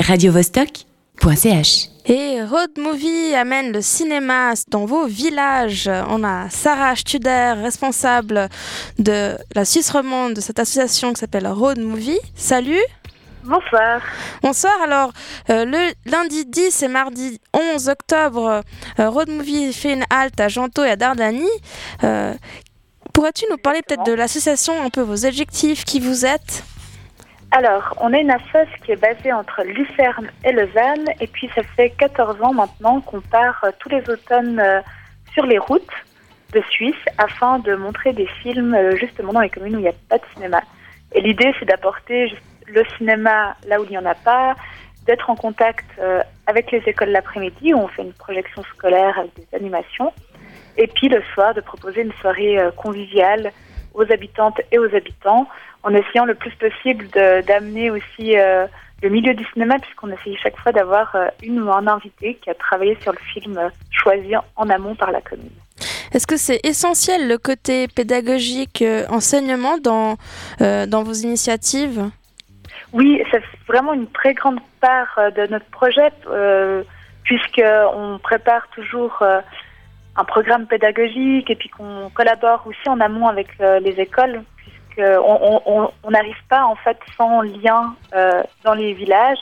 radiovostok.ch. Et Road Movie amène le cinéma dans vos villages. On a Sarah Studer, responsable de la Suisse romande de cette association qui s'appelle Road Movie. Salut Bonsoir. Bonsoir. Alors, euh, le lundi 10 et mardi 11 octobre, euh, Road Movie fait une halte à Janto et à Dardani. Euh, Pourrais-tu nous parler peut-être de l'association, un peu vos objectifs, qui vous êtes? Alors, on est une association qui est basée entre Lucerne et Lausanne. Et puis, ça fait 14 ans maintenant qu'on part euh, tous les automnes euh, sur les routes de Suisse afin de montrer des films euh, justement dans les communes où il n'y a pas de cinéma. Et l'idée, c'est d'apporter le cinéma là où il n'y en a pas, d'être en contact avec les écoles l'après-midi où on fait une projection scolaire avec des animations. Et puis le soir, de proposer une soirée conviviale aux habitantes et aux habitants en essayant le plus possible d'amener aussi euh, le milieu du cinéma puisqu'on essaye chaque fois d'avoir euh, une ou un invité qui a travaillé sur le film euh, choisi en amont par la commune. Est-ce que c'est essentiel le côté pédagogique, euh, enseignement dans, euh, dans vos initiatives? Oui, c'est vraiment une très grande part de notre projet, puisqu'on prépare toujours un programme pédagogique et puis qu'on collabore aussi en amont avec euh, les écoles, puisqu'on on- on- on n'arrive pas en fait sans lien euh, dans les villages.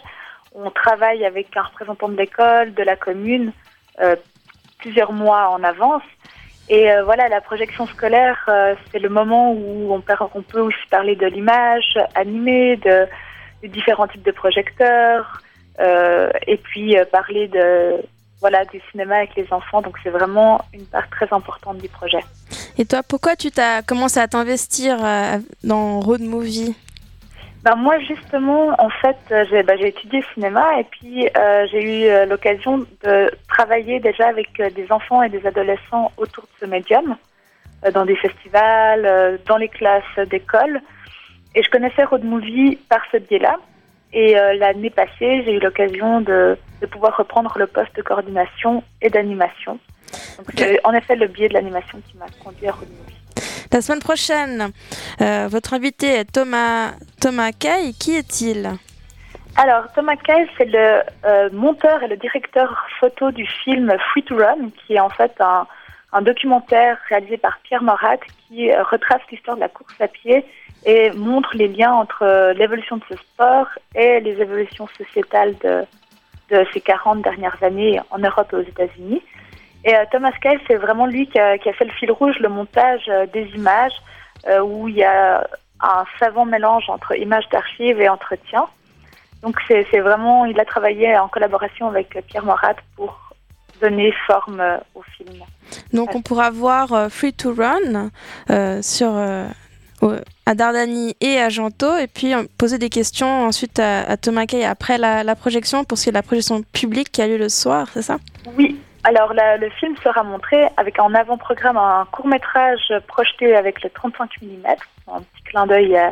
On travaille avec un représentant de l'école, de la commune, euh, plusieurs mois en avance. Et euh, voilà, la projection scolaire, euh, c'est le moment où on, on peut aussi parler de l'image animée, de, de différents types de projecteurs, et puis parler de voilà du cinéma avec les enfants. Donc c'est vraiment une part très importante du projet. Et toi, pourquoi tu t'as commencé à t'investir euh, dans Road Movie? Ben moi justement, en fait, euh, j'ai ben, j'ai étudié cinéma et puis euh, j'ai eu l'occasion de travailler déjà avec des enfants et des adolescents autour de ce médium, euh, dans des festivals, euh, dans les classes d'école. Et je connaissais Road Movie par ce biais-là. Et l'année passée, j'ai eu l'occasion de, de pouvoir reprendre le poste de coordination et d'animation. Donc c'est en effet le biais de l'animation qui m'a conduit à Movie. La semaine prochaine, euh, votre invité est Thomas, Thomas Kay. Qui est-il? Alors, Thomas Kay, c'est le euh, monteur et le directeur photo du film Free to Run, qui est en fait un, un documentaire réalisé par Pierre Morat qui euh, retrace l'histoire de la course à pied et montre les liens entre l'évolution de ce sport et les évolutions sociétales de, de ces 40 dernières années en Europe et aux États-Unis. Et euh, Thomas Kay, c'est vraiment lui qui a, fait le fil rouge, le montage euh, des images, euh, où il y a un savant mélange entre images d'archives et entretien. Donc c'est vraiment, il a travaillé en collaboration avec Pierre Morat pour donner forme au film. Donc, on pourra voir Free to Run sur, à Dardani et à Janto, et puis euh, poser des questions ensuite à, Thomas Kay après la, projection, pour ce qui est de la projection publique qui a lieu le soir, c'est ça? Oui, alors le film sera montré avec en avant-programme un court-métrage projeté avec le 35 mm, un petit clin d'œil euh,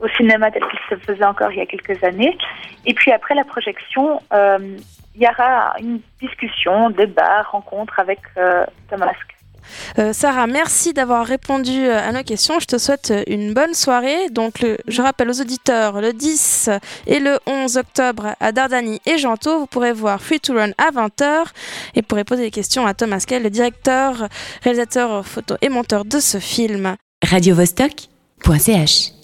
au cinéma tel qu'il se faisait encore il y a quelques années. Et puis après la projection, euh, il y aura une discussion, débat, rencontre avec euh, Thomas. Euh, Sarah, merci d'avoir répondu euh, à nos questions. Je te souhaite euh, une bonne soirée. Donc, je rappelle aux auditeurs, le 10 et le 11 octobre à Dardani et Janto, vous pourrez voir Free to Run à 20h et pourrez poser des questions à Thomas Kell, le directeur, réalisateur photo et monteur de ce film. radiovostok.ch.